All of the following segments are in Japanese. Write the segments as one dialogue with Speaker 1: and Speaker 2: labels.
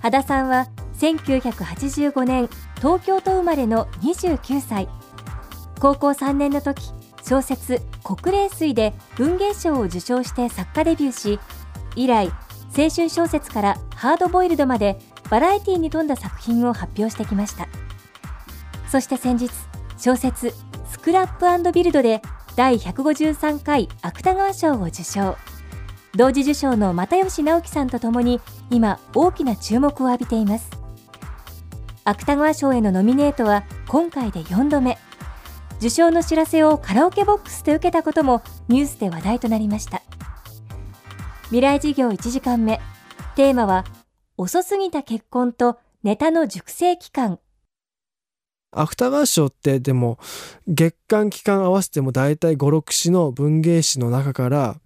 Speaker 1: 羽田さんは1985年東京都生まれの29歳。高校3年の時小説「国霊水」で文芸賞を受賞して作家デビューし以来青春小説からハードボイルドまでバラエティに富んだ作品を発表してきました。そして先日小説「スクラップビルド」で第153回芥川賞を受賞。同時受賞の又吉直樹さんとともに今大きな注目を浴びています。芥川賞へのノミネートは今回で4度目。受賞の知らせをカラオケボックスで受けたこともニュースで話題となりました。未来事業1時間目。テーマは遅すぎた結婚とネタの熟成期間。
Speaker 2: 芥川賞ってでも月間期間合わせても大体56詩の文芸誌の中から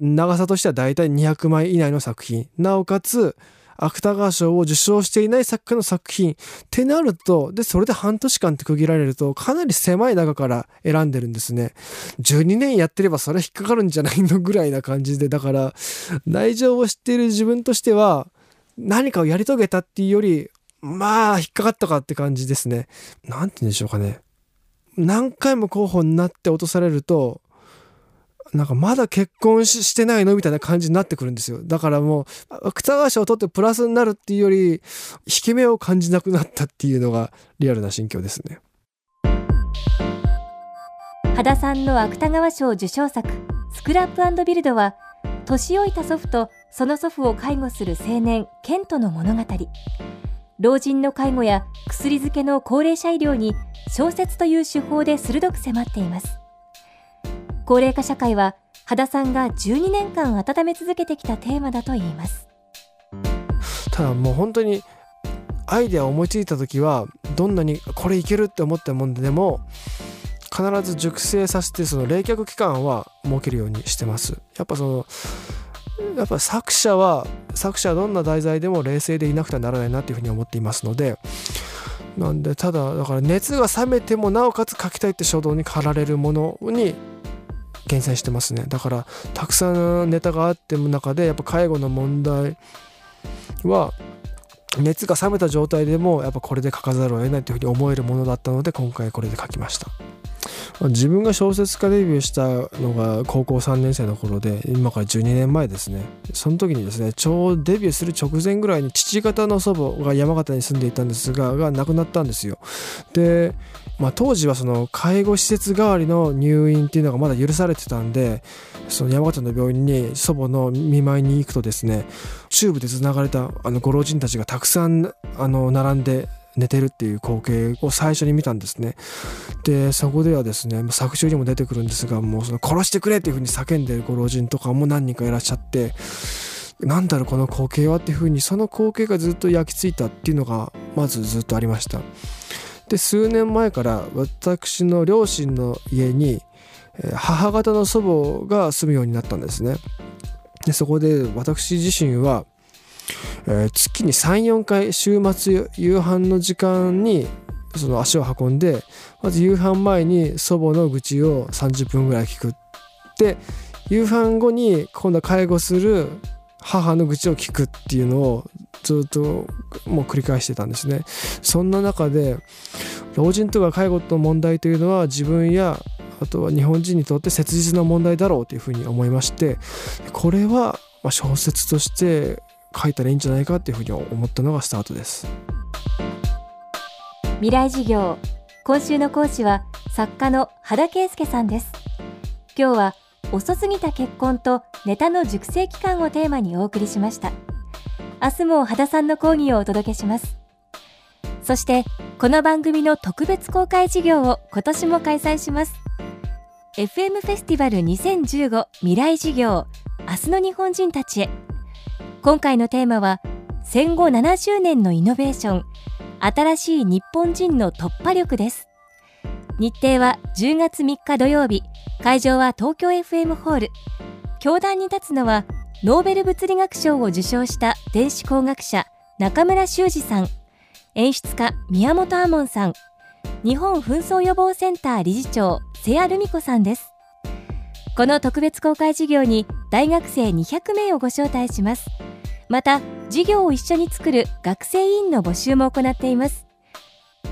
Speaker 2: 長さとしては大体200枚以内の作品。なおかつ芥川賞を受賞していない作家の作品。ってなるとでそれで半年間って区切られるとかなり狭い中から選んでるんですね。12年やってればそれ引っかかるんじゃないのぐらいな感じで。だから内情を知っている自分としては何かをやり遂げたっていうよりまあ引っかかったかって感じですね。何て言うんでしょうかね。何回も候補になって落とされるとなんかまだ結婚してないのみたいな感じになってくるんですよ。だからもう、芥川賞を取ってプラスになるっていうより、引け目を感じなくなったっていうのがリアルな心境ですね。
Speaker 1: 羽田さんの芥川賞受賞作、スクラップビルドは、年老いた祖父とその祖父を介護する青年、ケントの物語。老人の介護や薬漬けの高齢者医療に小説という手法で鋭く迫っています。高齢化社会は羽田さんが12年間温め続けてきたテーマだといいます。
Speaker 2: ただもう本当にアイデアを思いついた時はどんなにこれいけるって思ったもんでも必ず熟成させてその冷却期間は設けるようにしてます。やっぱそのやっぱ作者は作者はどんな題材でも冷静でいなくてはならないなっていうふうに思っていますのでなんでただだから熱が冷めてもなおかつ書きたいって衝動に駆られるものに厳選してますね。だからたくさんネタがあっても中でやっぱ介護の問題は熱が冷めた状態でもやっぱこれで書かざるを得ないというふうに思えるものだったので今回これで書きました。自分が小説家デビューしたのが高校3年生の頃で今から12年前ですね。その時にですねちょうどデビューする直前ぐらいに父方の祖母が山形に住んでいたんですがが亡くなったんですよ。でまあ、当時はその介護施設代わりの入院っていうのがまだ許されてたんでその山形の病院に祖母の見舞いに行くとですねチューブでつながれたあのご老人たちがたくさんあの並んで寝てるっていう光景を最初に見たんですね。でそこではですね作中にも出てくるんですがもうその殺してくれっていう風に叫んでるご老人とかも何人かいらっしゃってなんだろうこの光景はっていう風にその光景がずっと焼き付いたっていうのがまずずっとありました。で数年前から私の両親の家に母方の祖母が住むようになったんですね。でそこで私自身は、えー、月に34回週末夕飯の時間にその足を運んでまず夕飯前に祖母の愚痴を30分ぐらい聞くで夕飯後に今度は介護する母の愚痴を聞くっていうのをずっともう繰り返してたんですね。そんな中で老人とか介護の問題というのは自分やあとは日本人にとって切実な問題だろうというふうに思いましてこれは小説として書いたらいいんじゃないかっていうふうに思ったのがスタートです。
Speaker 1: 未来事業。今週の講師は作家の羽田圭介さんです。今日は遅すぎた結婚とネタの熟成期間をテーマにお送りしました。明日も羽田さんの講義をお届けします。そしてこの番組の特別公開授業を今年も開催します。FM フェスティバル2015未来事業明日の日本人たちへ。今回のテーマは戦後70年のイノベーション新しい日本人の突破力です。日程は10月3日土曜日。会場は東京 FM ホール。教壇に立つのはノーベル物理学賞を受賞した電子工学者中村修二さん。演出家宮本亞門さん。日本紛争予防センター理事長瀬谷留美子さんです。この特別公開授業に大学生200名をご招待します。また授業を一緒に作る学生委員の募集も行っています。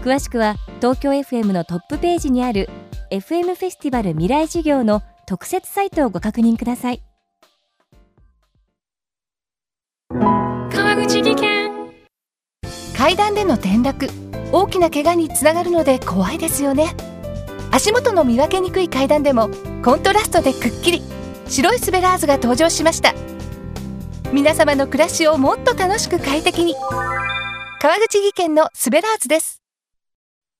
Speaker 1: 詳しくは東京 FM のトップページにある FM フェスティバル未来授業の特設サイトをご確認ください。
Speaker 3: 川口技研。階段での転落。大きな怪我につながるので怖いですよね。足元の見分けにくい階段でもコントラストでくっきり。白いスベラーズが登場しました。皆様の暮らしをもっと楽しく快適に。川口技研のスベラーズです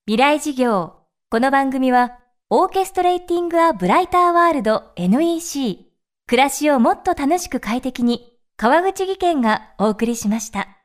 Speaker 1: 未来事業この番組はオーケストレーティング・ア・ブライター・ワールド NEC 暮らしをもっと楽しく快適に川口技研がお送りしました。